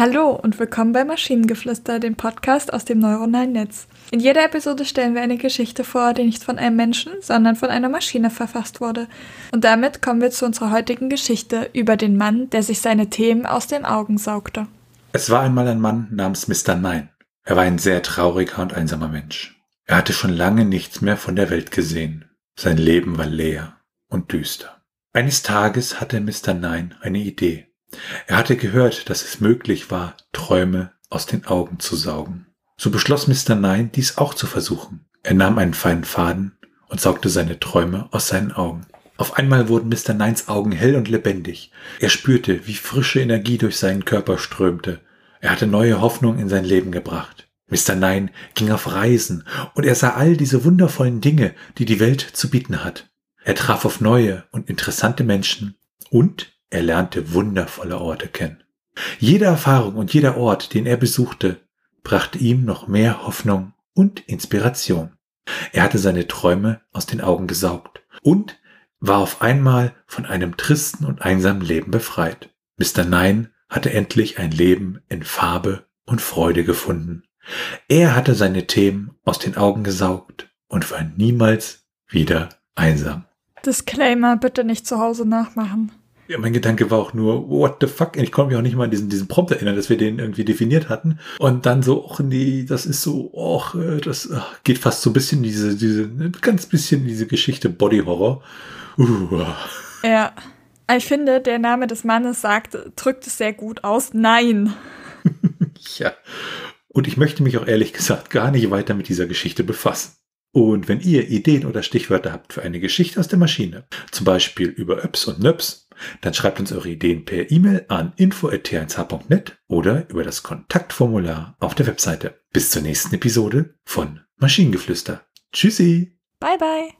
Hallo und willkommen bei Maschinengeflüster, dem Podcast aus dem neuronalen Netz. In jeder Episode stellen wir eine Geschichte vor, die nicht von einem Menschen, sondern von einer Maschine verfasst wurde. Und damit kommen wir zu unserer heutigen Geschichte über den Mann, der sich seine Themen aus den Augen saugte. Es war einmal ein Mann namens Mr. Nein. Er war ein sehr trauriger und einsamer Mensch. Er hatte schon lange nichts mehr von der Welt gesehen. Sein Leben war leer und düster. Eines Tages hatte Mr. Nein eine Idee. Er hatte gehört, dass es möglich war, Träume aus den Augen zu saugen. So beschloss Mr. Nein, dies auch zu versuchen. Er nahm einen feinen Faden und saugte seine Träume aus seinen Augen. Auf einmal wurden Mr. Neins Augen hell und lebendig. Er spürte, wie frische Energie durch seinen Körper strömte. Er hatte neue Hoffnung in sein Leben gebracht. Mr. Nein ging auf Reisen und er sah all diese wundervollen Dinge, die die Welt zu bieten hat. Er traf auf neue und interessante Menschen und er lernte wundervolle Orte kennen. Jede Erfahrung und jeder Ort, den er besuchte, brachte ihm noch mehr Hoffnung und Inspiration. Er hatte seine Träume aus den Augen gesaugt und war auf einmal von einem tristen und einsamen Leben befreit. Mr. Nein hatte endlich ein Leben in Farbe und Freude gefunden. Er hatte seine Themen aus den Augen gesaugt und war niemals wieder einsam. Disclaimer, bitte nicht zu Hause nachmachen. Ja, mein Gedanke war auch nur, what the fuck? Ich konnte mich auch nicht mal an diesen, diesen Prompt erinnern, dass wir den irgendwie definiert hatten. Und dann so, och nee, das ist so, och, äh, das ach, geht fast so ein bisschen diese, diese, ganz bisschen diese Geschichte Body Horror. Uh. Ja. Ich finde, der Name des Mannes sagt, drückt es sehr gut aus. Nein. ja. Und ich möchte mich auch ehrlich gesagt gar nicht weiter mit dieser Geschichte befassen. Und wenn ihr Ideen oder Stichwörter habt für eine Geschichte aus der Maschine, zum Beispiel über Öps und Nöps, dann schreibt uns eure Ideen per E-Mail an info.t1h.net oder über das Kontaktformular auf der Webseite. Bis zur nächsten Episode von Maschinengeflüster. Tschüssi! Bye bye!